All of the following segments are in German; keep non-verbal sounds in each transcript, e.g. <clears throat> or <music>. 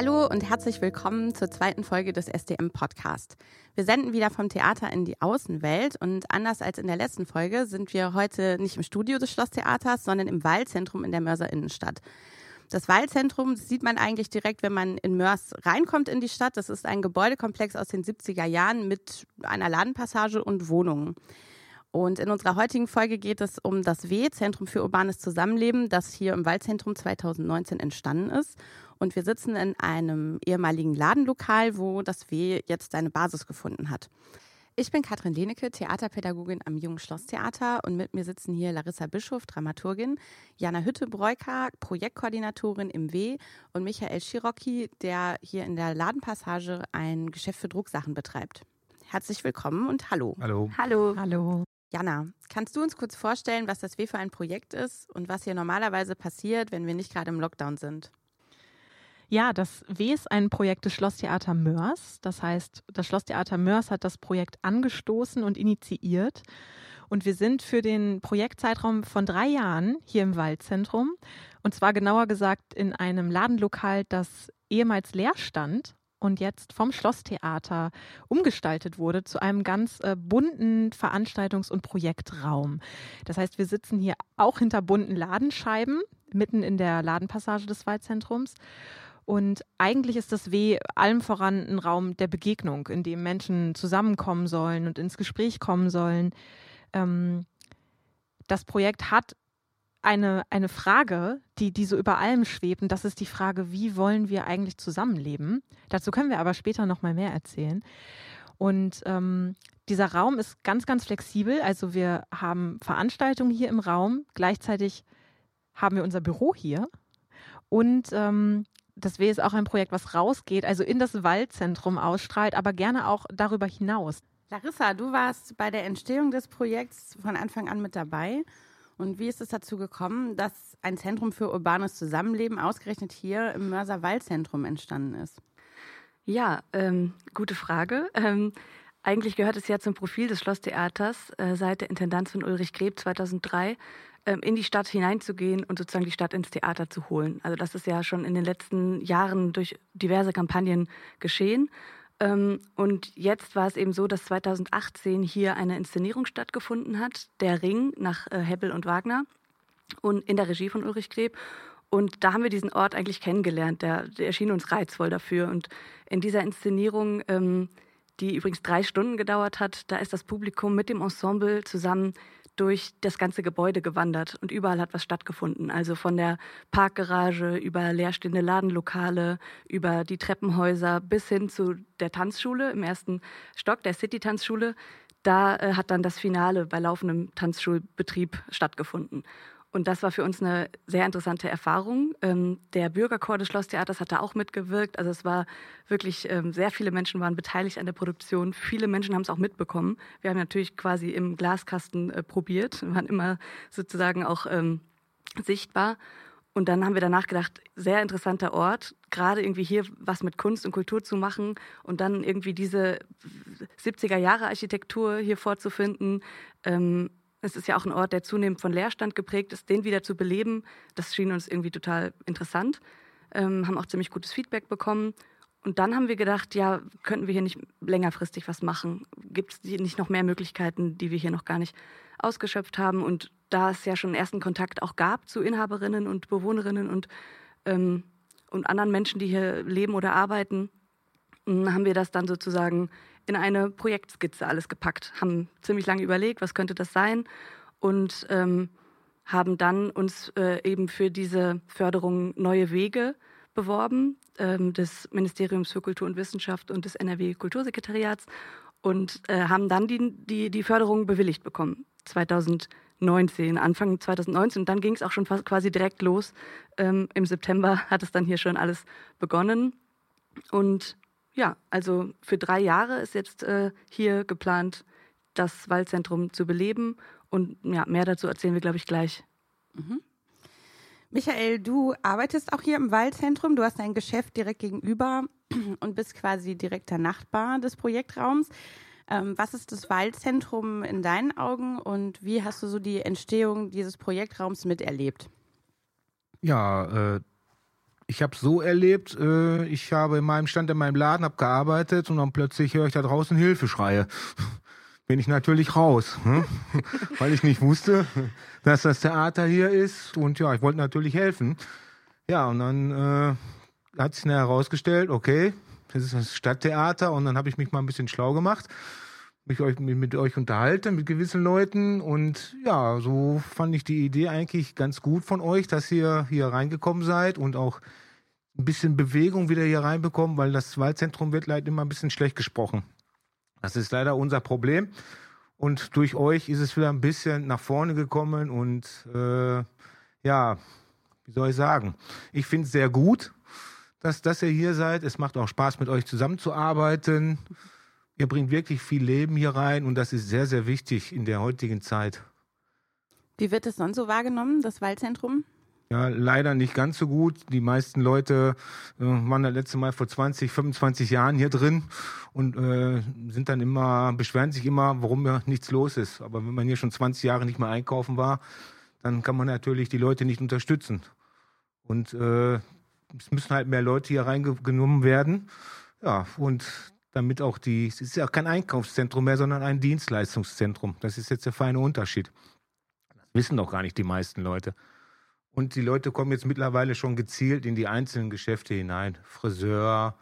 Hallo und herzlich willkommen zur zweiten Folge des SDM Podcast. Wir senden wieder vom Theater in die Außenwelt und anders als in der letzten Folge sind wir heute nicht im Studio des Schlosstheaters, sondern im Waldzentrum in der Mörser Innenstadt. Das Waldzentrum sieht man eigentlich direkt, wenn man in Mörs reinkommt in die Stadt. Das ist ein Gebäudekomplex aus den 70er Jahren mit einer Ladenpassage und Wohnungen. Und in unserer heutigen Folge geht es um das W, Zentrum für urbanes Zusammenleben, das hier im Waldzentrum 2019 entstanden ist. Und wir sitzen in einem ehemaligen Ladenlokal, wo das W jetzt seine Basis gefunden hat. Ich bin Katrin Lenecke, Theaterpädagogin am Jungen Schlosstheater und mit mir sitzen hier Larissa Bischof, Dramaturgin, Jana Hütte-Breuker, Projektkoordinatorin im W und Michael Schirocki, der hier in der Ladenpassage ein Geschäft für Drucksachen betreibt. Herzlich willkommen und hallo. Hallo. Hallo. Hallo. Jana, kannst du uns kurz vorstellen, was das W für ein Projekt ist und was hier normalerweise passiert, wenn wir nicht gerade im Lockdown sind? Ja, das W ist ein Projekt des Schlosstheater Mörs. Das heißt, das Schlosstheater Mörs hat das Projekt angestoßen und initiiert. Und wir sind für den Projektzeitraum von drei Jahren hier im Waldzentrum. Und zwar genauer gesagt in einem Ladenlokal, das ehemals leer stand und jetzt vom Schlosstheater umgestaltet wurde zu einem ganz äh, bunten Veranstaltungs- und Projektraum. Das heißt, wir sitzen hier auch hinter bunten Ladenscheiben mitten in der Ladenpassage des Waldzentrums und eigentlich ist das W allem voran ein Raum der Begegnung, in dem Menschen zusammenkommen sollen und ins Gespräch kommen sollen. Ähm, das Projekt hat eine, eine Frage, die, die so über allem schwebt. Und das ist die Frage, wie wollen wir eigentlich zusammenleben? Dazu können wir aber später noch mal mehr erzählen. Und ähm, dieser Raum ist ganz, ganz flexibel. Also wir haben Veranstaltungen hier im Raum. Gleichzeitig haben wir unser Büro hier. Und ähm, das W ist auch ein Projekt, was rausgeht, also in das Waldzentrum ausstrahlt, aber gerne auch darüber hinaus. Larissa, du warst bei der Entstehung des Projekts von Anfang an mit dabei. Und wie ist es dazu gekommen, dass ein Zentrum für urbanes Zusammenleben ausgerechnet hier im Mörser Waldzentrum entstanden ist? Ja, ähm, gute Frage. Ähm, eigentlich gehört es ja zum Profil des Schlosstheaters äh, seit der Intendanz von Ulrich Greb 2003 ähm, in die Stadt hineinzugehen und sozusagen die Stadt ins Theater zu holen. Also das ist ja schon in den letzten Jahren durch diverse Kampagnen geschehen. Ähm, und jetzt war es eben so, dass 2018 hier eine Inszenierung stattgefunden hat, Der Ring nach äh, Hebbel und Wagner und in der Regie von Ulrich Kleb. Und da haben wir diesen Ort eigentlich kennengelernt. Der, der erschien uns reizvoll dafür. Und in dieser Inszenierung, ähm, die übrigens drei Stunden gedauert hat, da ist das Publikum mit dem Ensemble zusammen durch das ganze Gebäude gewandert und überall hat was stattgefunden. Also von der Parkgarage über leerstehende Ladenlokale, über die Treppenhäuser bis hin zu der Tanzschule im ersten Stock, der City-Tanzschule. Da äh, hat dann das Finale bei laufendem Tanzschulbetrieb stattgefunden. Und das war für uns eine sehr interessante Erfahrung. Ähm, der Bürgerchor des Schlosstheaters hat da auch mitgewirkt. Also es war wirklich, ähm, sehr viele Menschen waren beteiligt an der Produktion. Viele Menschen haben es auch mitbekommen. Wir haben natürlich quasi im Glaskasten äh, probiert, wir waren immer sozusagen auch ähm, sichtbar. Und dann haben wir danach gedacht, sehr interessanter Ort, gerade irgendwie hier was mit Kunst und Kultur zu machen und dann irgendwie diese 70er Jahre Architektur hier vorzufinden. Ähm, es ist ja auch ein Ort, der zunehmend von Leerstand geprägt ist, den wieder zu beleben, das schien uns irgendwie total interessant. Ähm, haben auch ziemlich gutes Feedback bekommen. Und dann haben wir gedacht, ja, könnten wir hier nicht längerfristig was machen? Gibt es nicht noch mehr Möglichkeiten, die wir hier noch gar nicht ausgeschöpft haben? Und da es ja schon einen ersten Kontakt auch gab zu Inhaberinnen und Bewohnerinnen und, ähm, und anderen Menschen, die hier leben oder arbeiten, haben wir das dann sozusagen in eine Projektskizze alles gepackt, haben ziemlich lange überlegt, was könnte das sein und ähm, haben dann uns äh, eben für diese Förderung neue Wege beworben ähm, des Ministeriums für Kultur und Wissenschaft und des NRW Kultursekretariats und äh, haben dann die, die, die Förderung bewilligt bekommen. 2019, Anfang 2019. Und dann ging es auch schon fast quasi direkt los. Ähm, Im September hat es dann hier schon alles begonnen. Und ja, also für drei Jahre ist jetzt äh, hier geplant, das Waldzentrum zu beleben. Und ja, mehr dazu erzählen wir, glaube ich, gleich. Mhm. Michael, du arbeitest auch hier im Waldzentrum. Du hast ein Geschäft direkt gegenüber <clears throat> und bist quasi direkter Nachbar des Projektraums. Ähm, was ist das Waldzentrum in deinen Augen und wie hast du so die Entstehung dieses Projektraums miterlebt? Ja, äh, ich habe so erlebt, äh, ich habe in meinem Stand in meinem Laden, habe gearbeitet und dann plötzlich höre ich da draußen Hilfeschreie. <laughs> Bin ich natürlich raus, hm? <laughs> weil ich nicht wusste, dass das Theater hier ist und ja, ich wollte natürlich helfen. Ja, und dann äh, hat sich herausgestellt, okay, das ist das Stadttheater und dann habe ich mich mal ein bisschen schlau gemacht, mich euch, mit euch unterhalten, mit gewissen Leuten und ja, so fand ich die Idee eigentlich ganz gut von euch, dass ihr hier reingekommen seid und auch ein bisschen Bewegung wieder hier reinbekommen, weil das Waldzentrum wird leider immer ein bisschen schlecht gesprochen. Das ist leider unser Problem. Und durch euch ist es wieder ein bisschen nach vorne gekommen und äh, ja, wie soll ich sagen? Ich finde es sehr gut, dass, dass ihr hier seid. Es macht auch Spaß, mit euch zusammenzuarbeiten. Ihr bringt wirklich viel Leben hier rein und das ist sehr, sehr wichtig in der heutigen Zeit. Wie wird es sonst so wahrgenommen, das Waldzentrum? Ja, leider nicht ganz so gut. Die meisten Leute äh, waren das letzte Mal vor 20, 25 Jahren hier drin und äh, sind dann immer, beschweren sich immer, warum ja nichts los ist. Aber wenn man hier schon 20 Jahre nicht mehr einkaufen war, dann kann man natürlich die Leute nicht unterstützen. Und äh, es müssen halt mehr Leute hier reingenommen werden. Ja, und damit auch die, es ist ja kein Einkaufszentrum mehr, sondern ein Dienstleistungszentrum. Das ist jetzt der feine Unterschied. Das wissen doch gar nicht die meisten Leute. Und die Leute kommen jetzt mittlerweile schon gezielt in die einzelnen Geschäfte hinein. Friseur,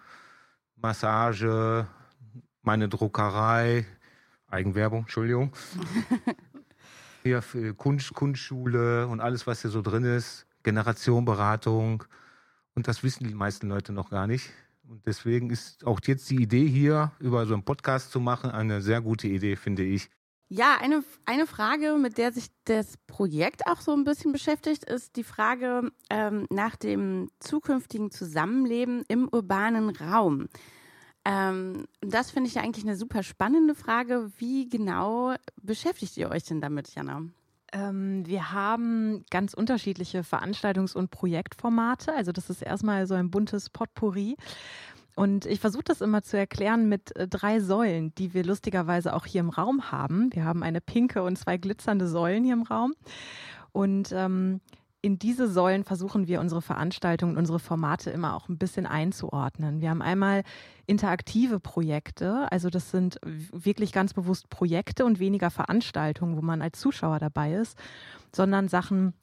Massage, meine Druckerei, Eigenwerbung, Entschuldigung. <laughs> Hier für Kunst, Kunstschule und alles, was hier so drin ist. Generationenberatung. Und das wissen die meisten Leute noch gar nicht. Und deswegen ist auch jetzt die Idee hier, über so einen Podcast zu machen, eine sehr gute Idee, finde ich. Ja, eine, eine Frage, mit der sich das Projekt auch so ein bisschen beschäftigt, ist die Frage ähm, nach dem zukünftigen Zusammenleben im urbanen Raum. Ähm, das finde ich ja eigentlich eine super spannende Frage. Wie genau beschäftigt ihr euch denn damit, Jana? Ähm, wir haben ganz unterschiedliche Veranstaltungs- und Projektformate. Also das ist erstmal so ein buntes Potpourri. Und ich versuche das immer zu erklären mit äh, drei Säulen, die wir lustigerweise auch hier im Raum haben. Wir haben eine pinke und zwei glitzernde Säulen hier im Raum. Und ähm, in diese Säulen versuchen wir unsere Veranstaltungen, unsere Formate immer auch ein bisschen einzuordnen. Wir haben einmal interaktive Projekte, also das sind wirklich ganz bewusst Projekte und weniger Veranstaltungen, wo man als Zuschauer dabei ist, sondern Sachen,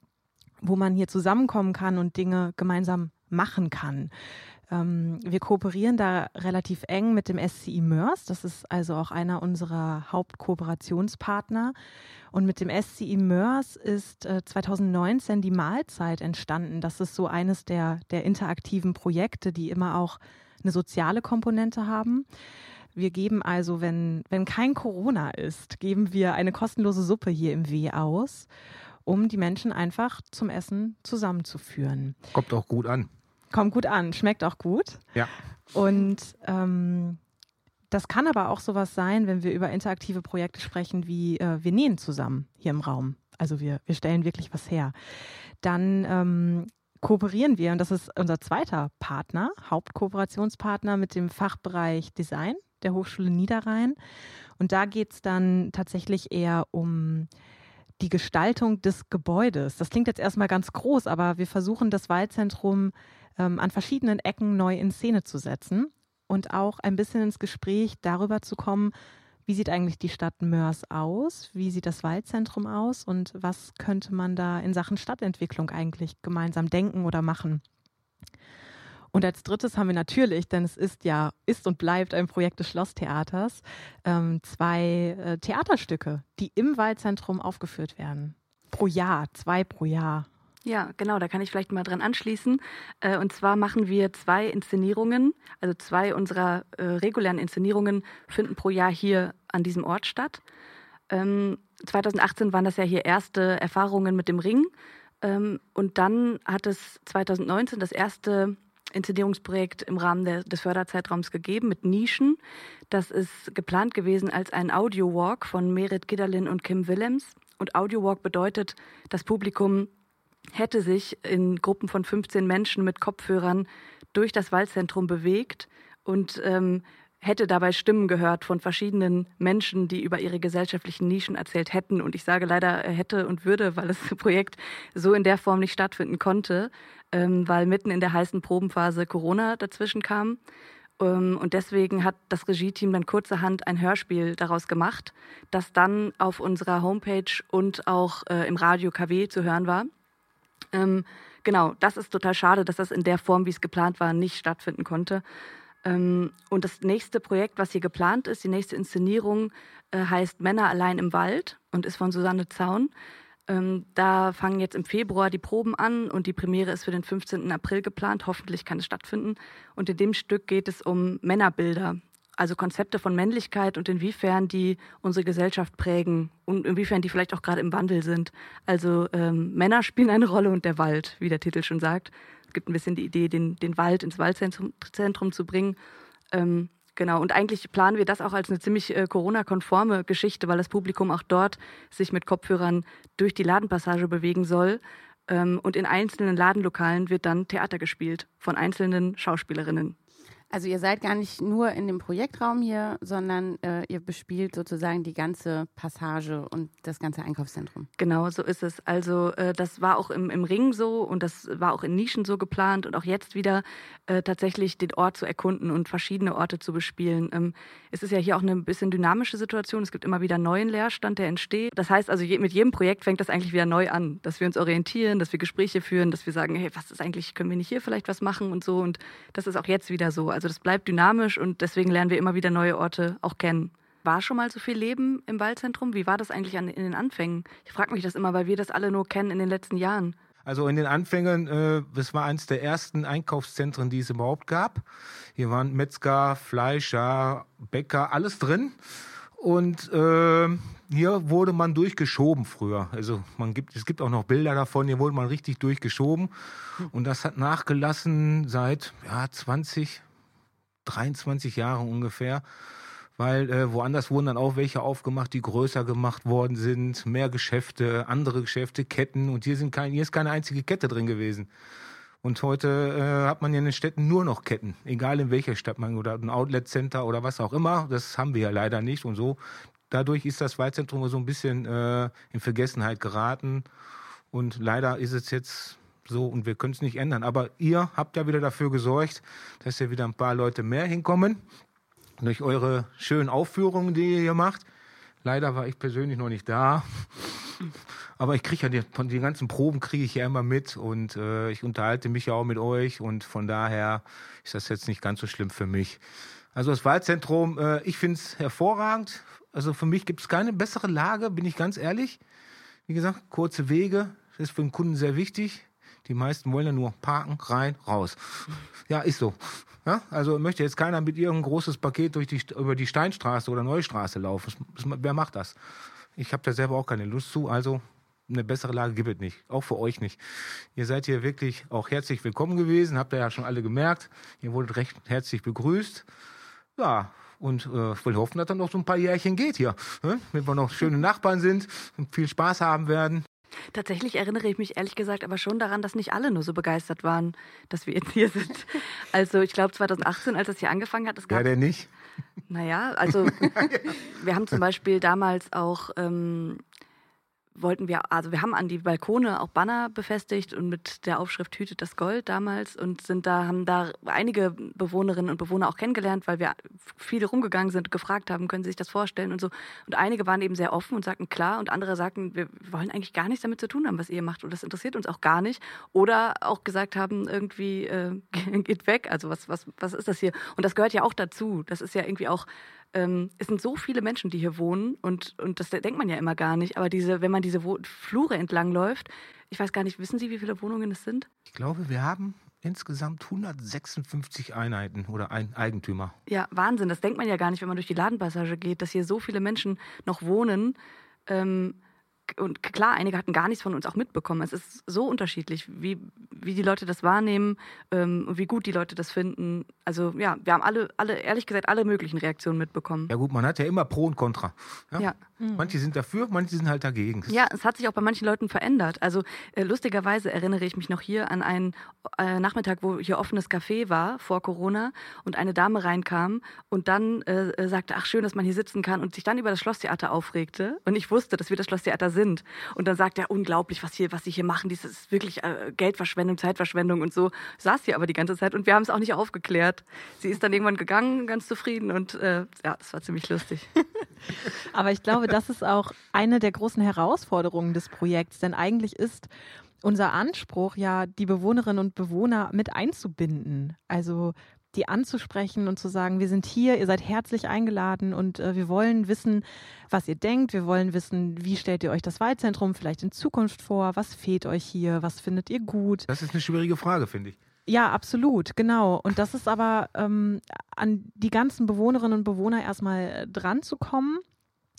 wo man hier zusammenkommen kann und Dinge gemeinsam machen kann. Ähm, wir kooperieren da relativ eng mit dem SCI Mörs. Das ist also auch einer unserer Hauptkooperationspartner. Und mit dem SCI Mörs ist äh, 2019 die Mahlzeit entstanden. Das ist so eines der, der interaktiven Projekte, die immer auch eine soziale Komponente haben. Wir geben also, wenn, wenn kein Corona ist, geben wir eine kostenlose Suppe hier im W aus, um die Menschen einfach zum Essen zusammenzuführen. Kommt auch gut an kommt gut an, schmeckt auch gut. Ja. Und ähm, das kann aber auch sowas sein, wenn wir über interaktive Projekte sprechen, wie äh, wir nähen zusammen hier im Raum. Also wir, wir stellen wirklich was her. Dann ähm, kooperieren wir, und das ist unser zweiter Partner, Hauptkooperationspartner mit dem Fachbereich Design der Hochschule Niederrhein. Und da geht es dann tatsächlich eher um die Gestaltung des Gebäudes. Das klingt jetzt erstmal ganz groß, aber wir versuchen das Waldzentrum ähm, an verschiedenen Ecken neu in Szene zu setzen und auch ein bisschen ins Gespräch darüber zu kommen, wie sieht eigentlich die Stadt Mörs aus? Wie sieht das Waldzentrum aus? Und was könnte man da in Sachen Stadtentwicklung eigentlich gemeinsam denken oder machen? Und als drittes haben wir natürlich, denn es ist ja, ist und bleibt ein Projekt des Schlosstheaters, ähm, zwei äh, Theaterstücke, die im Waldzentrum aufgeführt werden. Pro Jahr, zwei pro Jahr. Ja, genau, da kann ich vielleicht mal dran anschließen. Äh, und zwar machen wir zwei Inszenierungen, also zwei unserer äh, regulären Inszenierungen finden pro Jahr hier an diesem Ort statt. 2018 ähm, waren das ja hier erste Erfahrungen mit dem Ring. Ähm, und dann hat es 2019 das erste Inszenierungsprojekt im Rahmen des Förderzeitraums gegeben mit Nischen. Das ist geplant gewesen als ein Audio-Walk von Merit Gidderlin und Kim Willems. Und Audio-Walk bedeutet, das Publikum hätte sich in Gruppen von 15 Menschen mit Kopfhörern durch das Waldzentrum bewegt und ähm, hätte dabei Stimmen gehört von verschiedenen Menschen, die über ihre gesellschaftlichen Nischen erzählt hätten. Und ich sage leider äh, hätte und würde, weil das <laughs> Projekt so in der Form nicht stattfinden konnte, ähm, weil mitten in der heißen Probenphase Corona dazwischen kam. Ähm, und deswegen hat das Regie-Team dann kurzerhand ein Hörspiel daraus gemacht, das dann auf unserer Homepage und auch äh, im Radio KW zu hören war. Ähm, genau, das ist total schade, dass das in der Form, wie es geplant war, nicht stattfinden konnte. Ähm, und das nächste Projekt, was hier geplant ist, die nächste Inszenierung, äh, heißt Männer allein im Wald und ist von Susanne Zaun. Ähm, da fangen jetzt im Februar die Proben an und die Premiere ist für den 15. April geplant. Hoffentlich kann es stattfinden. Und in dem Stück geht es um Männerbilder, also Konzepte von Männlichkeit und inwiefern die unsere Gesellschaft prägen und inwiefern die vielleicht auch gerade im Wandel sind. Also ähm, Männer spielen eine Rolle und der Wald, wie der Titel schon sagt gibt ein bisschen die Idee, den, den Wald ins Waldzentrum Zentrum zu bringen. Ähm, genau, und eigentlich planen wir das auch als eine ziemlich äh, Corona-konforme Geschichte, weil das Publikum auch dort sich mit Kopfhörern durch die Ladenpassage bewegen soll. Ähm, und in einzelnen Ladenlokalen wird dann Theater gespielt von einzelnen Schauspielerinnen. Also ihr seid gar nicht nur in dem Projektraum hier, sondern äh, ihr bespielt sozusagen die ganze Passage und das ganze Einkaufszentrum. Genau, so ist es. Also äh, das war auch im, im Ring so und das war auch in Nischen so geplant und auch jetzt wieder äh, tatsächlich den Ort zu erkunden und verschiedene Orte zu bespielen. Ähm, es ist ja hier auch eine bisschen dynamische Situation. Es gibt immer wieder neuen Leerstand, der entsteht. Das heißt also, je, mit jedem Projekt fängt das eigentlich wieder neu an, dass wir uns orientieren, dass wir Gespräche führen, dass wir sagen, hey, was ist eigentlich, können wir nicht hier vielleicht was machen und so. Und das ist auch jetzt wieder so. Also das bleibt dynamisch und deswegen lernen wir immer wieder neue Orte auch kennen. War schon mal so viel Leben im Waldzentrum? Wie war das eigentlich an, in den Anfängen? Ich frage mich das immer, weil wir das alle nur kennen in den letzten Jahren. Also in den Anfängen, äh, das war eines der ersten Einkaufszentren, die es überhaupt gab. Hier waren Metzger, Fleischer, Bäcker, alles drin. Und äh, hier wurde man durchgeschoben früher. Also man gibt, es gibt auch noch Bilder davon, hier wurde man richtig durchgeschoben. Und das hat nachgelassen seit ja, 20, 23 Jahre ungefähr, weil äh, woanders wurden dann auch welche aufgemacht, die größer gemacht worden sind, mehr Geschäfte, andere Geschäfte, Ketten und hier sind kein, hier ist keine einzige Kette drin gewesen. Und heute äh, hat man ja in den Städten nur noch Ketten, egal in welcher Stadt man oder ein Outlet Center oder was auch immer. Das haben wir ja leider nicht und so. Dadurch ist das Waldzentrum so ein bisschen äh, in Vergessenheit geraten und leider ist es jetzt so, und wir können es nicht ändern. Aber ihr habt ja wieder dafür gesorgt, dass ja wieder ein paar Leute mehr hinkommen. Durch eure schönen Aufführungen, die ihr hier macht. Leider war ich persönlich noch nicht da. <laughs> Aber ich kriege ja die, von den ganzen Proben kriege ich ja immer mit und äh, ich unterhalte mich ja auch mit euch und von daher ist das jetzt nicht ganz so schlimm für mich. Also das Wahlzentrum, äh, ich finde es hervorragend. Also für mich gibt es keine bessere Lage, bin ich ganz ehrlich. Wie gesagt, kurze Wege, das ist für den Kunden sehr wichtig. Die meisten wollen ja nur parken, rein, raus. Ja, ist so. Ja, also möchte jetzt keiner mit irgendeinem großes Paket durch die, über die Steinstraße oder Neustraße laufen. Wer macht das? Ich habe da selber auch keine Lust zu, also eine bessere Lage gibt es nicht. Auch für euch nicht. Ihr seid hier wirklich auch herzlich willkommen gewesen, habt ihr ja schon alle gemerkt. Ihr wurdet recht herzlich begrüßt. Ja, und äh, ich will hoffen, dass dann noch so ein paar Jährchen geht hier. Ne? Wenn wir noch schöne Nachbarn sind und viel Spaß haben werden. Tatsächlich erinnere ich mich ehrlich gesagt aber schon daran, dass nicht alle nur so begeistert waren, dass wir jetzt hier sind. Also ich glaube 2018, als es hier angefangen hat, es gab... Ja, der nicht? Naja, also <laughs> wir haben zum Beispiel damals auch ähm, wollten wir, also wir haben an die Balkone auch Banner befestigt und mit der Aufschrift Hütet das Gold damals und sind da, haben da einige Bewohnerinnen und Bewohner auch kennengelernt, weil wir viele rumgegangen sind gefragt haben, können Sie sich das vorstellen und so. Und einige waren eben sehr offen und sagten klar und andere sagten, wir wollen eigentlich gar nichts damit zu tun haben, was ihr macht und das interessiert uns auch gar nicht. Oder auch gesagt haben, irgendwie äh, <laughs> geht weg, also was, was, was ist das hier? Und das gehört ja auch dazu. Das ist ja irgendwie auch ähm, es sind so viele Menschen, die hier wohnen und, und das denkt man ja immer gar nicht. Aber diese, wenn man diese Wo Flure entlang läuft, ich weiß gar nicht, wissen Sie, wie viele Wohnungen es sind? Ich glaube, wir haben insgesamt 156 Einheiten oder ein Eigentümer. Ja, Wahnsinn. Das denkt man ja gar nicht, wenn man durch die Ladenpassage geht, dass hier so viele Menschen noch wohnen. Ähm, und klar, einige hatten gar nichts von uns auch mitbekommen. Es ist so unterschiedlich, wie, wie die Leute das wahrnehmen ähm, und wie gut die Leute das finden. Also ja, wir haben alle, alle, ehrlich gesagt, alle möglichen Reaktionen mitbekommen. Ja gut, man hat ja immer Pro und Contra. Ja? Ja. Manche sind dafür, manche sind halt dagegen. Ja, es hat sich auch bei manchen Leuten verändert. Also äh, lustigerweise erinnere ich mich noch hier an einen äh, Nachmittag, wo hier offenes Café war vor Corona und eine Dame reinkam und dann äh, äh, sagte, ach schön, dass man hier sitzen kann und sich dann über das Schlosstheater aufregte. Und ich wusste, dass wir das Schlosstheater sind. Und dann sagt er, unglaublich, was hier, was sie hier machen, das ist wirklich äh, Geldverschwendung, Zeitverschwendung und so. Saß hier aber die ganze Zeit und wir haben es auch nicht aufgeklärt. Sie ist dann irgendwann gegangen, ganz zufrieden und äh, ja, das war ziemlich lustig. <laughs> Aber ich glaube, das ist auch eine der großen Herausforderungen des Projekts, denn eigentlich ist unser Anspruch ja, die Bewohnerinnen und Bewohner mit einzubinden. Also die anzusprechen und zu sagen, wir sind hier, ihr seid herzlich eingeladen und äh, wir wollen wissen, was ihr denkt. Wir wollen wissen, wie stellt ihr euch das Wahrzentrum vielleicht in Zukunft vor? Was fehlt euch hier? Was findet ihr gut? Das ist eine schwierige Frage, finde ich. Ja, absolut, genau. Und das ist aber ähm, an die ganzen Bewohnerinnen und Bewohner erstmal äh, dran zu kommen,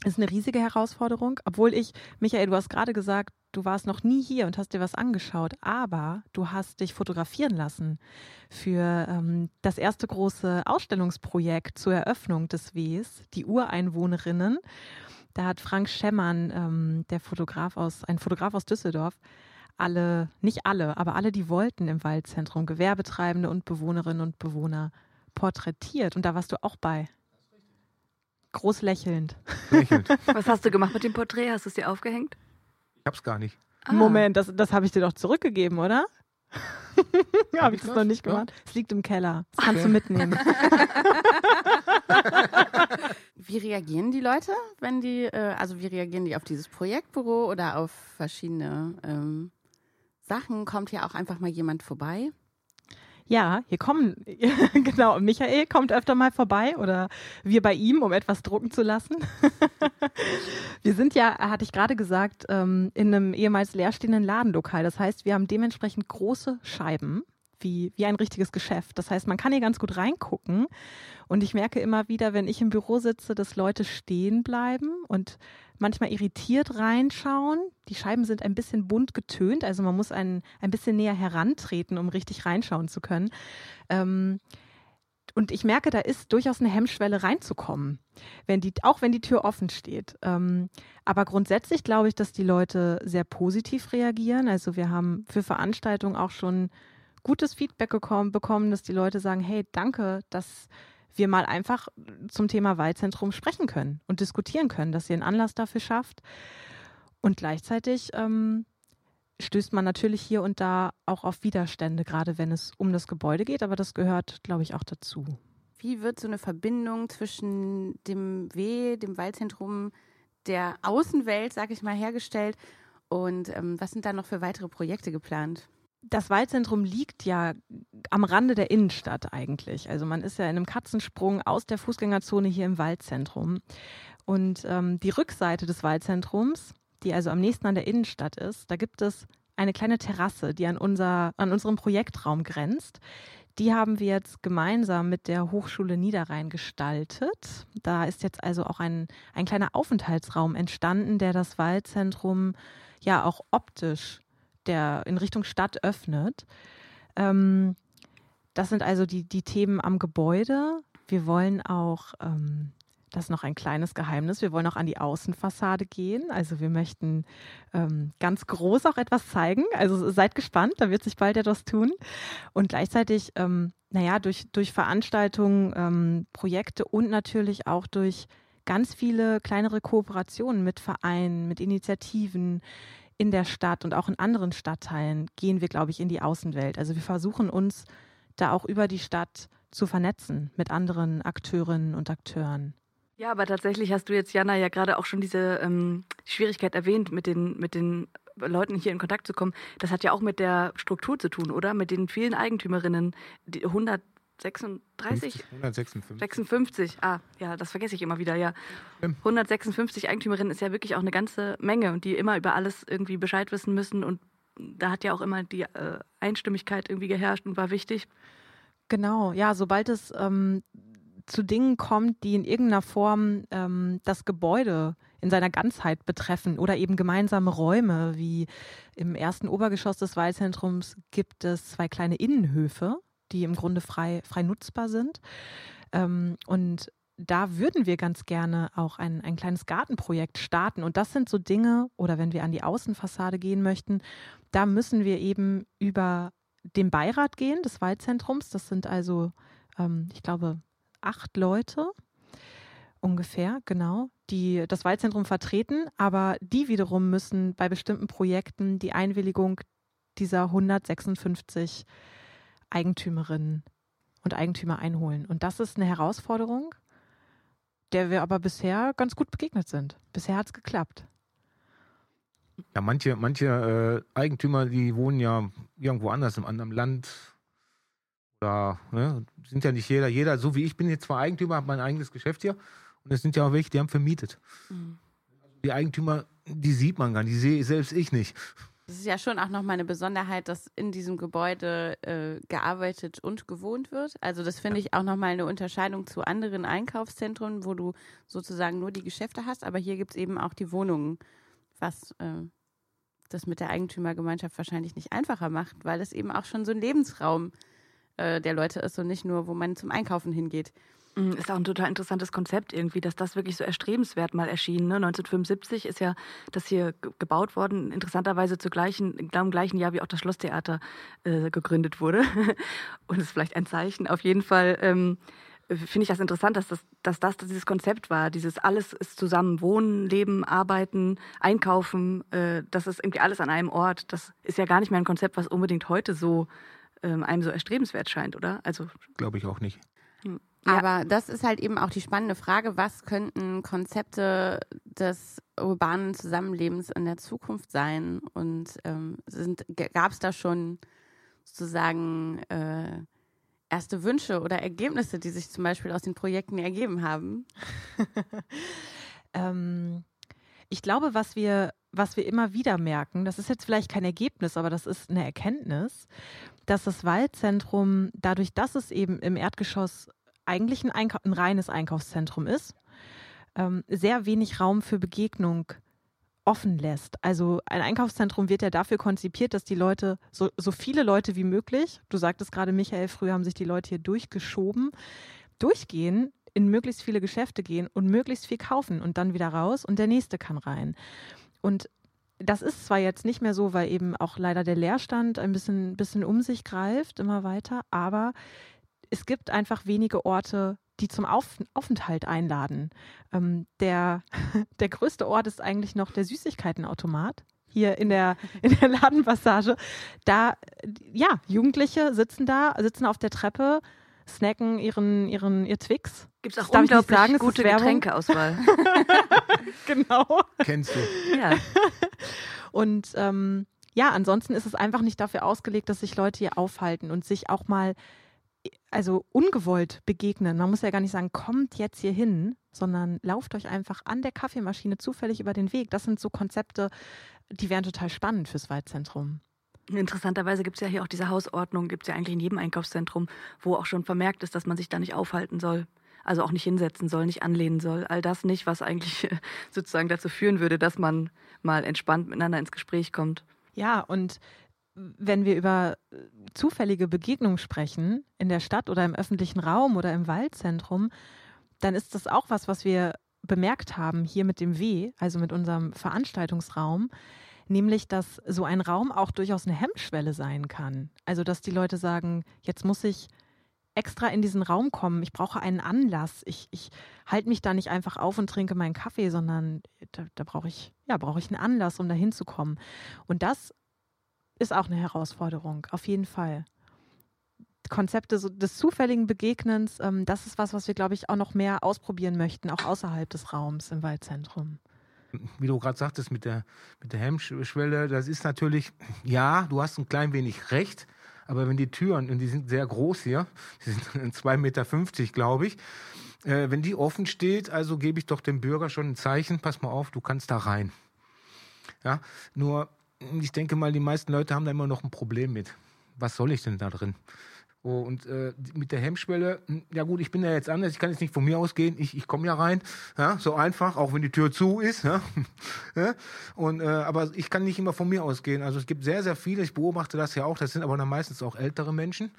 ist eine riesige Herausforderung. Obwohl ich, Michael, du hast gerade gesagt, du warst noch nie hier und hast dir was angeschaut, aber du hast dich fotografieren lassen für ähm, das erste große Ausstellungsprojekt zur Eröffnung des Ws, die Ureinwohnerinnen. Da hat Frank Schemmern, ähm, der Fotograf aus, ein Fotograf aus Düsseldorf, alle, nicht alle, aber alle, die wollten im Waldzentrum, Gewerbetreibende und Bewohnerinnen und Bewohner porträtiert. Und da warst du auch bei. Groß lächelnd. Lächelnd. <laughs> Was hast du gemacht mit dem Porträt? Hast du es dir aufgehängt? Ich hab's gar nicht. Ah. Moment, das, das habe ich dir doch zurückgegeben, oder? <laughs> habe ich ich das das? noch nicht Ja. gemacht? Es liegt im Keller. Das kannst Okay. du mitnehmen. <laughs> Wie reagieren die Leute, wenn die, äh, also wie reagieren die auf dieses Projektbüro oder auf verschiedene ähm, Sachen? Kommt hier auch einfach mal jemand vorbei? Ja, hier kommen, <laughs> genau, Michael kommt öfter mal vorbei oder wir bei ihm, um etwas drucken zu lassen. <laughs> wir sind ja, hatte ich gerade gesagt, ähm, in einem ehemals leerstehenden Ladenlokal. Das heißt, wir haben dementsprechend große Scheiben, wie, wie ein richtiges Geschäft. Das heißt, man kann hier ganz gut reingucken. Und ich merke immer wieder, wenn ich im Büro sitze, dass Leute stehen bleiben und manchmal irritiert reinschauen. Die Scheiben sind ein bisschen bunt getönt, also man muss ein, ein bisschen näher herantreten, um richtig reinschauen zu können. Ähm, und ich merke, da ist durchaus eine Hemmschwelle reinzukommen, wenn die, auch wenn die Tür offen steht. Ähm, aber grundsätzlich glaube ich, dass die Leute sehr positiv reagieren. Also wir haben für Veranstaltungen auch schon gutes Feedback bekommen, dass die Leute sagen, hey, danke, dass wir mal einfach zum Thema Wahllzentrum sprechen können und diskutieren können, dass ihr einen Anlass dafür schafft. Und gleichzeitig ähm, stößt man natürlich hier und da auch auf Widerstände, gerade wenn es um das Gebäude geht, aber das gehört, glaube ich, auch dazu. Wie wird so eine Verbindung zwischen dem W, dem Waldzentrum, der Außenwelt, sag ich mal, hergestellt? Und ähm, was sind da noch für weitere Projekte geplant? Das Waldzentrum liegt ja am Rande der Innenstadt eigentlich. Also man ist ja in einem Katzensprung aus der Fußgängerzone hier im Waldzentrum. Und ähm, die Rückseite des Waldzentrums, die also am nächsten an der Innenstadt ist, da gibt es eine kleine Terrasse, die an, unser, an unserem Projektraum grenzt. Die haben wir jetzt gemeinsam mit der Hochschule Niederrhein gestaltet. Da ist jetzt also auch ein, ein kleiner Aufenthaltsraum entstanden, der das Waldzentrum ja auch optisch der in Richtung Stadt öffnet. Ähm, das sind also die, die Themen am Gebäude. Wir wollen auch, ähm, das ist noch ein kleines Geheimnis, wir wollen auch an die Außenfassade gehen. Also wir möchten ähm, ganz groß auch etwas zeigen. Also seid gespannt, da wird sich bald etwas tun. Und gleichzeitig, ähm, naja, durch, durch Veranstaltungen, ähm, Projekte und natürlich auch durch ganz viele kleinere Kooperationen mit Vereinen, mit Initiativen, in der Stadt und auch in anderen Stadtteilen gehen wir, glaube ich, in die Außenwelt. Also wir versuchen uns da auch über die Stadt zu vernetzen mit anderen Akteurinnen und Akteuren. Ja, aber tatsächlich hast du jetzt, Jana, ja gerade auch schon diese ähm, Schwierigkeit erwähnt, mit den, mit den Leuten hier in Kontakt zu kommen. Das hat ja auch mit der Struktur zu tun, oder? Mit den vielen Eigentümerinnen, die 136, 156. 56, ah, ja, das vergesse ich immer wieder, ja. Stimmt. 156 Eigentümerinnen ist ja wirklich auch eine ganze Menge und die immer über alles irgendwie Bescheid wissen müssen und da hat ja auch immer die äh, Einstimmigkeit irgendwie geherrscht und war wichtig. Genau, ja, sobald es ähm, zu Dingen kommt, die in irgendeiner Form ähm, das Gebäude in seiner Ganzheit betreffen oder eben gemeinsame Räume, wie im ersten Obergeschoss des Waldzentrums gibt es zwei kleine Innenhöfe, die im Grunde frei, frei nutzbar sind. Ähm, und da würden wir ganz gerne auch ein, ein kleines Gartenprojekt starten. Und das sind so Dinge, oder wenn wir an die Außenfassade gehen möchten, da müssen wir eben über den Beirat gehen des Waldzentrums. Das sind also, ähm, ich glaube, acht Leute ungefähr, genau, die das Waldzentrum vertreten, aber die wiederum müssen bei bestimmten Projekten die Einwilligung dieser 156 Eigentümerinnen und Eigentümer einholen. Und das ist eine Herausforderung, der wir aber bisher ganz gut begegnet sind. Bisher hat es geklappt. Ja, manche, manche äh, Eigentümer, die wohnen ja irgendwo anders, im anderen Land. Oder ne, sind ja nicht jeder, jeder, so wie ich bin jetzt zwar Eigentümer, habe mein eigenes Geschäft hier und es sind ja auch welche, die haben vermietet. Mhm. Die Eigentümer, die sieht man gar nicht, die sehe selbst ich nicht. Das ist ja schon auch nochmal eine Besonderheit, dass in diesem Gebäude äh, gearbeitet und gewohnt wird. Also das finde ich auch nochmal eine Unterscheidung zu anderen Einkaufszentren, wo du sozusagen nur die Geschäfte hast, aber hier gibt es eben auch die Wohnungen, was äh, das mit der Eigentümergemeinschaft wahrscheinlich nicht einfacher macht, weil es eben auch schon so ein Lebensraum äh, der Leute ist und nicht nur, wo man zum Einkaufen hingeht. Mm, ist auch ein total interessantes Konzept irgendwie, dass das wirklich so erstrebenswert mal erschien. Ne? 1975 ist ja das hier gebaut worden, interessanterweise zu gleichen, im gleichen Jahr wie auch das Schlosstheater äh, gegründet wurde. <laughs> Und es ist vielleicht ein Zeichen. Auf jeden Fall ähm, finde ich das interessant, dass das, dass das dieses Konzept war. Dieses alles ist zusammen, Wohnen, Leben, Arbeiten, Einkaufen, äh, das ist irgendwie alles an einem Ort. Das ist ja gar nicht mehr ein Konzept, was unbedingt heute so ähm, einem so erstrebenswert scheint, oder? Also glaube ich auch nicht. Hm. Aber das ist halt eben auch die spannende Frage, was könnten Konzepte des urbanen Zusammenlebens in der Zukunft sein? Und ähm, gab es da schon sozusagen äh, erste Wünsche oder Ergebnisse, die sich zum Beispiel aus den Projekten ergeben haben? <laughs> ähm, ich glaube, was wir, was wir immer wieder merken, das ist jetzt vielleicht kein Ergebnis, aber das ist eine Erkenntnis, dass das Waldzentrum, dadurch, dass es eben im Erdgeschoss eigentlich ein, Einkau ein reines Einkaufszentrum ist, ähm, sehr wenig Raum für Begegnung offen lässt. Also ein Einkaufszentrum wird ja dafür konzipiert, dass die Leute, so, so viele Leute wie möglich, du sagtest gerade, Michael, früher haben sich die Leute hier durchgeschoben, durchgehen, in möglichst viele Geschäfte gehen und möglichst viel kaufen und dann wieder raus und der nächste kann rein. Und das ist zwar jetzt nicht mehr so, weil eben auch leider der Leerstand ein bisschen, bisschen um sich greift, immer weiter, aber es gibt einfach wenige Orte, die zum Auf Aufenthalt einladen. Ähm, der, <laughs> der größte Ort ist eigentlich noch der Süßigkeitenautomat hier in der, <laughs> in der Ladenpassage. Da, ja, Jugendliche sitzen da, sitzen auf der Treppe, snacken ihren, ihren, ihr Twix. Gibt es auch Darf unglaublich sagen, gute Getränkeauswahl. <laughs> genau. Kennst du. Ja. Und ähm, ja, ansonsten ist es einfach nicht dafür ausgelegt, dass sich Leute hier aufhalten und sich auch mal also ungewollt begegnen. Man muss ja gar nicht sagen, kommt jetzt hier hin, sondern lauft euch einfach an der Kaffeemaschine zufällig über den Weg. Das sind so Konzepte, die wären total spannend fürs Waldzentrum. Interessanterweise gibt es ja hier auch diese Hausordnung, gibt es ja eigentlich in jedem Einkaufszentrum, wo auch schon vermerkt ist, dass man sich da nicht aufhalten soll. Also auch nicht hinsetzen soll, nicht anlehnen soll. All das nicht, was eigentlich <laughs> sozusagen dazu führen würde, dass man mal entspannt miteinander ins Gespräch kommt. Ja, und wenn wir über äh, zufällige Begegnungen sprechen, in der Stadt oder im öffentlichen Raum oder im Waldzentrum, dann ist das auch was, was wir bemerkt haben hier mit dem W, also mit unserem Veranstaltungsraum, nämlich dass so ein Raum auch durchaus eine Hemmschwelle sein kann. Also dass die Leute sagen, jetzt muss ich extra in diesen Raum kommen, ich brauche einen Anlass, ich, ich halte mich da nicht einfach auf und trinke meinen Kaffee, sondern da, da brauche ich, ja, brauche ich einen Anlass, um da hinzukommen. Und das ist auch eine Herausforderung, auf jeden Fall. Konzepte so des zufälligen Begegnens, ähm, das ist was, was wir, glaube ich, auch noch mehr ausprobieren möchten, auch außerhalb des Raums im Waldzentrum. Wie du gerade sagtest mit der, mit der Hemmschwelle, das ist natürlich, ja, du hast ein klein wenig recht, aber wenn die Türen, und die sind sehr groß hier, <laughs> die sind 2,50 Meter, glaube ich, äh, wenn die offen steht, also gebe ich doch dem Bürger schon ein Zeichen, pass mal auf, du kannst da rein. Ja, nur ich denke mal, die meisten Leute haben da immer noch ein Problem mit. Was soll ich denn da drin? Oh, und äh, mit der Hemmschwelle, hm, ja gut, ich bin ja jetzt anders, ich kann jetzt nicht von mir ausgehen, ich, ich komme ja rein, ja, so einfach, auch wenn die Tür zu ist. <laughs> Ja, und, äh, aber ich kann nicht immer von mir ausgehen. Also es gibt sehr, sehr viele, ich beobachte das ja auch, das sind aber dann meistens auch ältere Menschen,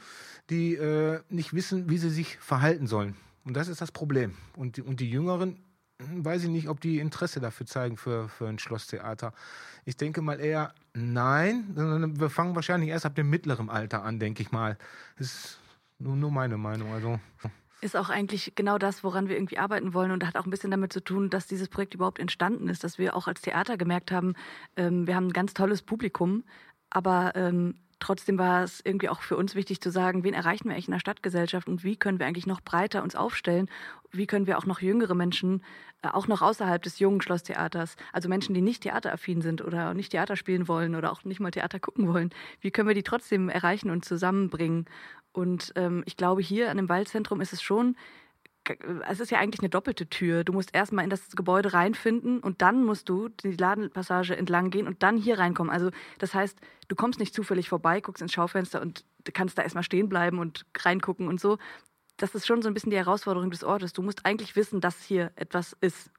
die äh, nicht wissen, wie sie sich verhalten sollen. Und das ist das Problem. Und die, und die Jüngeren, weiß ich nicht, ob die Interesse dafür zeigen für, für ein Schlosstheater. Ich denke mal eher nein. Wir fangen wahrscheinlich erst ab dem mittleren Alter an, denke ich mal. Das ist nur, nur meine Meinung. Also. Ist auch eigentlich genau das, woran wir irgendwie arbeiten wollen und hat auch ein bisschen damit zu tun, dass dieses Projekt überhaupt entstanden ist, dass wir auch als Theater gemerkt haben, ähm, wir haben ein ganz tolles Publikum, aber ähm, trotzdem war es irgendwie auch für uns wichtig zu sagen, wen erreichen wir eigentlich in der Stadtgesellschaft und wie können wir eigentlich noch breiter uns aufstellen? Wie können wir auch noch jüngere Menschen, äh, auch noch außerhalb des jungen Schlosstheaters, also Menschen, die nicht theateraffin sind oder nicht Theater spielen wollen oder auch nicht mal Theater gucken wollen, wie können wir die trotzdem erreichen und zusammenbringen? Und ähm, ich glaube, hier an dem Waldzentrum ist es schon es ist ja eigentlich eine doppelte Tür. Du musst erstmal in das Gebäude reinfinden und dann musst du die Ladenpassage entlang gehen und dann hier reinkommen. Also das heißt, du kommst nicht zufällig vorbei, guckst ins Schaufenster und kannst da erstmal stehen bleiben und reingucken und so. Das ist schon so ein bisschen die Herausforderung des Ortes. Du musst eigentlich wissen, dass hier etwas ist,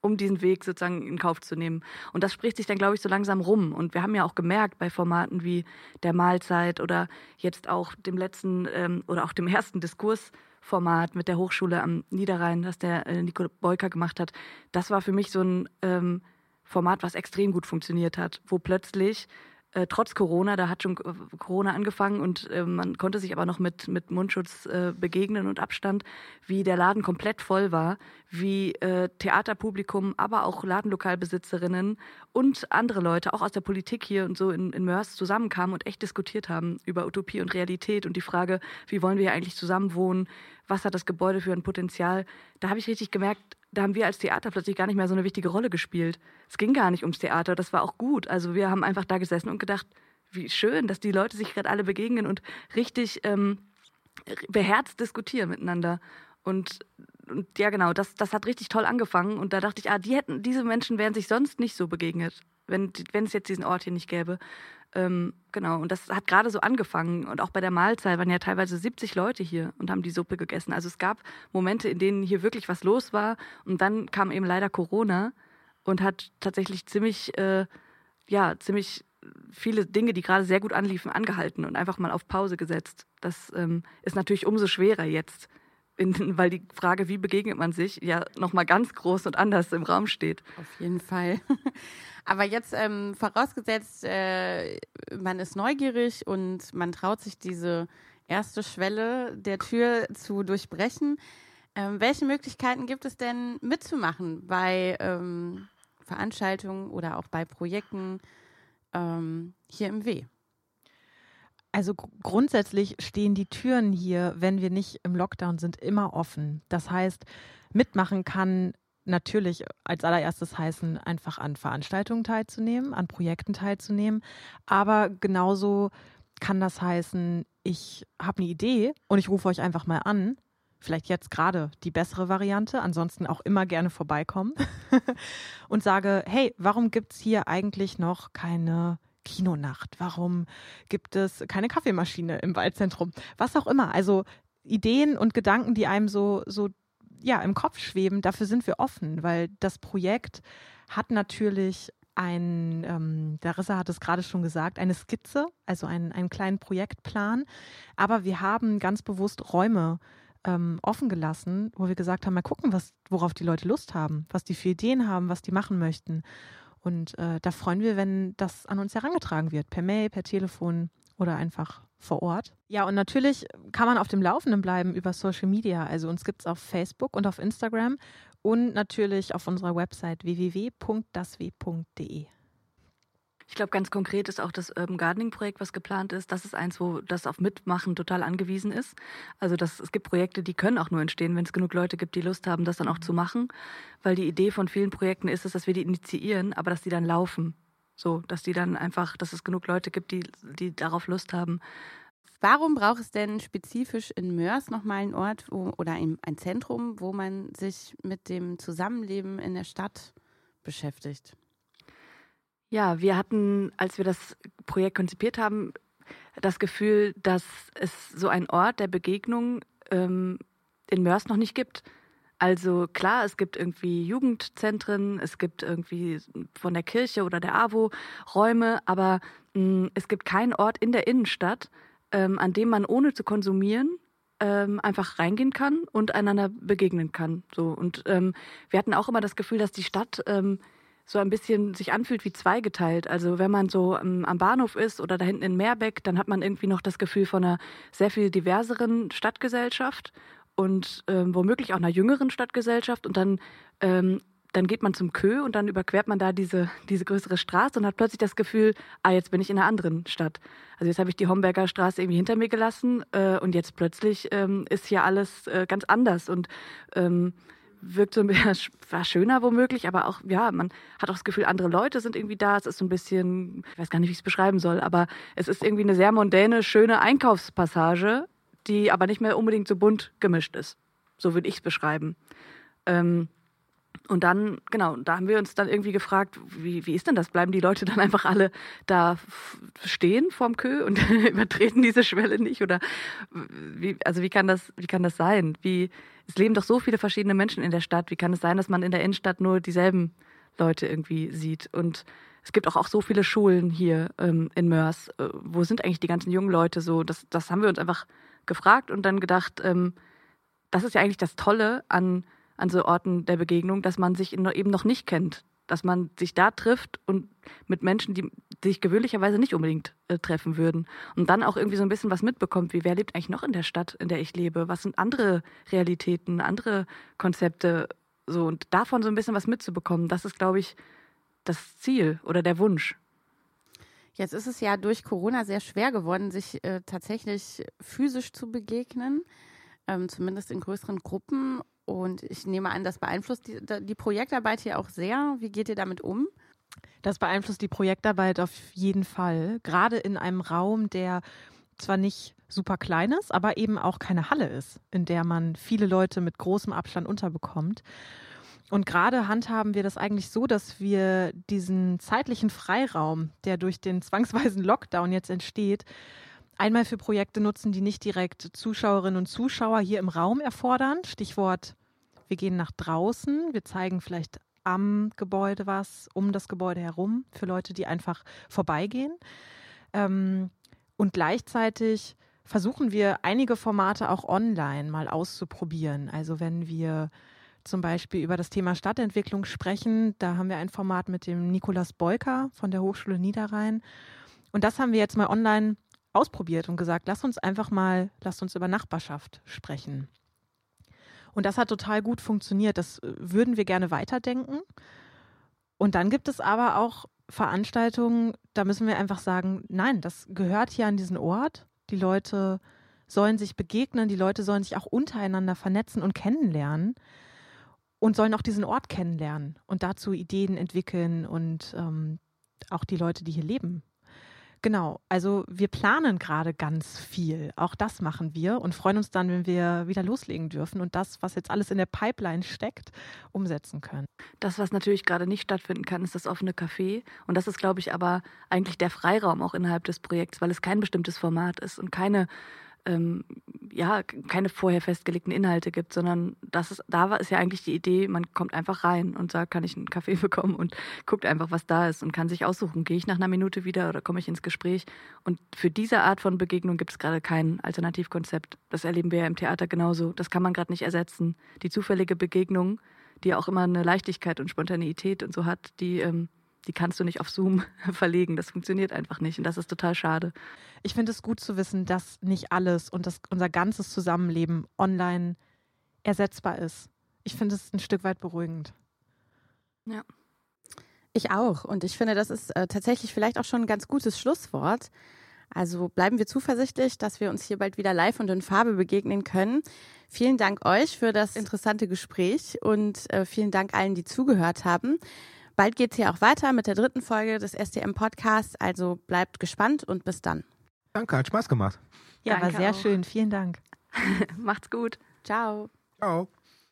um diesen Weg sozusagen in Kauf zu nehmen. Und das spricht sich dann, glaube ich, so langsam rum. Und wir haben ja auch gemerkt bei Formaten wie der Mahlzeit oder jetzt auch dem letzten ähm, oder auch dem ersten Diskurs Format mit der Hochschule am Niederrhein, das der äh, Nico Beuker gemacht hat, das war für mich so ein ähm, Format, was extrem gut funktioniert hat, wo plötzlich äh, trotz Corona, da hat schon Corona angefangen und äh, man konnte sich aber noch mit, mit Mundschutz äh, begegnen und Abstand, wie der Laden komplett voll war, wie äh, Theaterpublikum, aber auch Ladenlokalbesitzerinnen und andere Leute, auch aus der Politik hier und so in, in Mörs zusammenkamen und echt diskutiert haben über Utopie und Realität und die Frage, wie wollen wir hier eigentlich zusammen wohnen, was hat das Gebäude für ein Potenzial. Da habe ich richtig gemerkt, da haben wir als Theater plötzlich gar nicht mehr so eine wichtige Rolle gespielt. Es ging gar nicht ums Theater, das war auch gut. Also wir haben einfach da gesessen und gedacht, wie schön, dass die Leute sich gerade alle begegnen und richtig ähm, beherzt diskutieren miteinander. Und, und ja, genau, das, das hat richtig toll angefangen. Und da dachte ich, ah, die hätten, diese Menschen wären sich sonst nicht so begegnet, wenn, wenn es jetzt diesen Ort hier nicht gäbe. Ähm, genau, und das hat gerade so angefangen. Und auch bei der Mahlzeit waren ja teilweise 70 Leute hier und haben die Suppe gegessen. Also es gab Momente, in denen hier wirklich was los war. Und dann kam eben leider Corona und hat tatsächlich ziemlich, äh, ja, ziemlich viele Dinge, die gerade sehr gut anliefen, angehalten und einfach mal auf Pause gesetzt. Das ähm, ist natürlich umso schwerer jetzt, in, <laughs> weil die Frage, wie begegnet man sich, ja nochmal ganz groß und anders im Raum steht. Auf jeden Fall. <laughs> Aber jetzt ähm, vorausgesetzt, äh, man ist neugierig und man traut sich diese erste Schwelle der Tür zu durchbrechen. Ähm, welche Möglichkeiten gibt es denn mitzumachen bei ähm, Veranstaltungen oder auch bei Projekten ähm, hier im W? Also grundsätzlich stehen die Türen hier, wenn wir nicht im Lockdown sind, immer offen. Das heißt, mitmachen kann natürlich als allererstes heißen, einfach an Veranstaltungen teilzunehmen, an Projekten teilzunehmen. Aber genauso kann das heißen, ich habe eine Idee und ich rufe euch einfach mal an. Vielleicht jetzt gerade die bessere Variante, ansonsten auch immer gerne vorbeikommen <laughs> und sage, hey, warum gibt es hier eigentlich noch keine Kinonacht? Warum gibt es keine Kaffeemaschine im Waldzentrum? Was auch immer. Also Ideen und Gedanken, die einem so, so ja, im Kopf schweben, dafür sind wir offen, weil das Projekt hat natürlich ein, ähm, Darissa hat es gerade schon gesagt, eine Skizze, also einen, einen kleinen Projektplan. Aber wir haben ganz bewusst Räume ähm, offen gelassen, wo wir gesagt haben, mal gucken, was, worauf die Leute Lust haben, was die für Ideen haben, was die machen möchten. Und äh, da freuen wir, wenn das an uns herangetragen wird, per Mail, per Telefon oder einfach vor Ort. Ja, und natürlich kann man auf dem Laufenden bleiben über Social Media. Also uns gibt es auf Facebook und auf Instagram und natürlich auf unserer Website www.dasw.de. Ich glaube, ganz konkret ist auch das Urban Gardening Projekt, was geplant ist. Das ist eins, wo das auf Mitmachen total angewiesen ist. Also das, es gibt Projekte, die können auch nur entstehen, wenn es genug Leute gibt, die Lust haben, das dann auch zu machen. Weil die Idee von vielen Projekten ist es, dass wir die initiieren, aber dass die dann laufen. So, dass die dann einfach, dass es genug Leute gibt, die, die darauf Lust haben. Warum braucht es denn spezifisch in Mörs nochmal einen Ort wo, oder ein, ein Zentrum, wo man sich mit dem Zusammenleben in der Stadt beschäftigt? Ja, wir hatten, als wir das Projekt konzipiert haben, das Gefühl, dass es so einen Ort der Begegnung ähm, in Mörs noch nicht gibt. Also klar, es gibt irgendwie Jugendzentren, es gibt irgendwie von der Kirche oder der AWO Räume, aber mh, hm, es gibt keinen Ort in der Innenstadt, ähm, an dem man ohne zu konsumieren ähm, einfach reingehen kann und einander begegnen kann. So und ähm, wir hatten auch immer das Gefühl, dass die Stadt ähm, so ein bisschen sich anfühlt wie zweigeteilt. Also wenn man so ähm, am Bahnhof ist oder da hinten in Meerbeck, dann hat man irgendwie noch das Gefühl von einer sehr viel diverseren Stadtgesellschaft und ähm, womöglich auch einer jüngeren Stadtgesellschaft. Und dann, ähm, dann geht man zum Kö und dann überquert man da diese, diese größere Straße und hat plötzlich das Gefühl, ah, jetzt bin ich in einer anderen Stadt. Also jetzt habe ich die Homberger Straße irgendwie hinter mir gelassen äh, und jetzt plötzlich ähm, ist hier alles äh, ganz anders. Und ähm, wirkt so ein bisschen, <laughs> war schöner womöglich, aber auch, ja, man hat auch das Gefühl, andere Leute sind irgendwie da. Es ist so ein bisschen, ich weiß gar nicht, wie ich es beschreiben soll, aber es ist irgendwie eine sehr mondäne, schöne Einkaufspassage, die aber nicht mehr unbedingt so bunt gemischt ist. So würde ich es beschreiben. Ähm, und dann, genau, da haben wir uns dann irgendwie gefragt, wie, wie ist denn das? Bleiben die Leute dann einfach alle da stehen vorm Kö und <laughs> übertreten diese Schwelle nicht? Oder wie, also wie kann das, wie kann das sein? Wie, es leben doch so viele verschiedene Menschen in der Stadt. Wie kann es sein, dass man in der Innenstadt nur dieselben Leute irgendwie sieht? Und es gibt auch, auch so viele Schulen hier ähm, in Mörs. Äh, wo sind eigentlich die ganzen jungen Leute so? Das, das haben wir uns einfach gefragt und dann gedacht, ähm, das ist ja eigentlich das Tolle an an so Orten der Begegnung, dass man sich eben noch nicht kennt, dass man sich da trifft und mit Menschen, die, sich gewöhnlicherweise nicht unbedingt äh, treffen würden. Und dann auch irgendwie so ein bisschen was mitbekommt, wie wer lebt eigentlich noch in der Stadt, in der ich lebe? Was sind andere Realitäten, andere Konzepte? So, und davon so ein bisschen was mitzubekommen, das ist, glaube ich, das Ziel oder der Wunsch. Jetzt ist es ja durch Corona sehr schwer geworden, sich äh, tatsächlich physisch zu begegnen, ähm, zumindest in größeren Gruppen. Und ich nehme an, das beeinflusst die, die Projektarbeit hier auch sehr. Wie geht ihr damit um? Das beeinflusst die Projektarbeit auf jeden Fall. Gerade in einem Raum, der zwar nicht super klein ist, aber eben auch keine Halle ist, in der man viele Leute mit großem Abstand unterbekommt. Und gerade handhaben wir das eigentlich so, dass wir diesen zeitlichen Freiraum, der durch den zwangsweisen Lockdown jetzt entsteht, einmal für Projekte nutzen, die nicht direkt Zuschauerinnen und Zuschauer hier im Raum erfordern. Stichwort, wir gehen nach draußen, wir zeigen vielleicht am Gebäude was, um das Gebäude herum, für Leute, die einfach vorbeigehen. Ähm, und gleichzeitig versuchen wir einige Formate auch online mal auszuprobieren. Also wenn wir zum Beispiel über das Thema Stadtentwicklung sprechen, da haben wir ein Format mit dem Nikolaus Beuker von der Hochschule Niederrhein. Und das haben wir jetzt mal online ausprobiert und gesagt, lass uns einfach mal, lass uns über Nachbarschaft sprechen. Und das hat total gut funktioniert. Das äh, würden wir gerne weiterdenken. Und dann gibt es aber auch Veranstaltungen, da müssen wir einfach sagen, nein, das gehört hier an diesen Ort. Die Leute sollen sich begegnen, die Leute sollen sich auch untereinander vernetzen und kennenlernen und sollen auch diesen Ort kennenlernen und dazu Ideen entwickeln und ähm, auch die Leute, die hier leben, Genau, also wir planen gerade ganz viel. Auch das machen wir und freuen uns dann, wenn wir wieder loslegen dürfen und das, was jetzt alles in der Pipeline steckt, umsetzen können. Das, was natürlich gerade nicht stattfinden kann, ist das offene Café. Und das ist, glaube ich, aber eigentlich der Freiraum auch innerhalb des Projekts, weil es kein bestimmtes Format ist und keine ähm, ja, keine vorher festgelegten Inhalte gibt, sondern das ist, da war, ist ja eigentlich die Idee, man kommt einfach rein und sagt, kann ich einen Kaffee <laughs> bekommen und guckt einfach, was da ist und kann sich aussuchen, gehe ich nach einer Minute wieder oder komme ich ins Gespräch. Und für diese Art von Begegnung gibt es gerade kein Alternativkonzept. Das erleben wir ja im Theater genauso. Das kann man gerade nicht ersetzen. Die zufällige Begegnung, die auch immer eine Leichtigkeit und Spontaneität und so hat, die ähm, die kannst du nicht auf Zoom <laughs> verlegen. Das funktioniert einfach nicht und das ist total schade. Ich finde es gut zu wissen, dass nicht alles und das, unser ganzes Zusammenleben online ersetzbar ist. Ich finde es ein Stück weit beruhigend. Ja. Ich auch. Und ich finde, das ist äh, tatsächlich vielleicht auch schon ein ganz gutes Schlusswort. Also bleiben wir zuversichtlich, dass wir uns hier bald wieder live und in Farbe begegnen können. Vielen Dank euch für das interessante Gespräch und äh, vielen Dank allen, die zugehört haben. Bald geht es hier auch weiter mit der dritten Folge des SDM Podcasts, also bleibt gespannt und bis dann. Danke, hat Spaß gemacht. Ja, Danke war sehr auch. schön. Vielen Dank. <laughs> Macht's gut. Ciao. Ciao.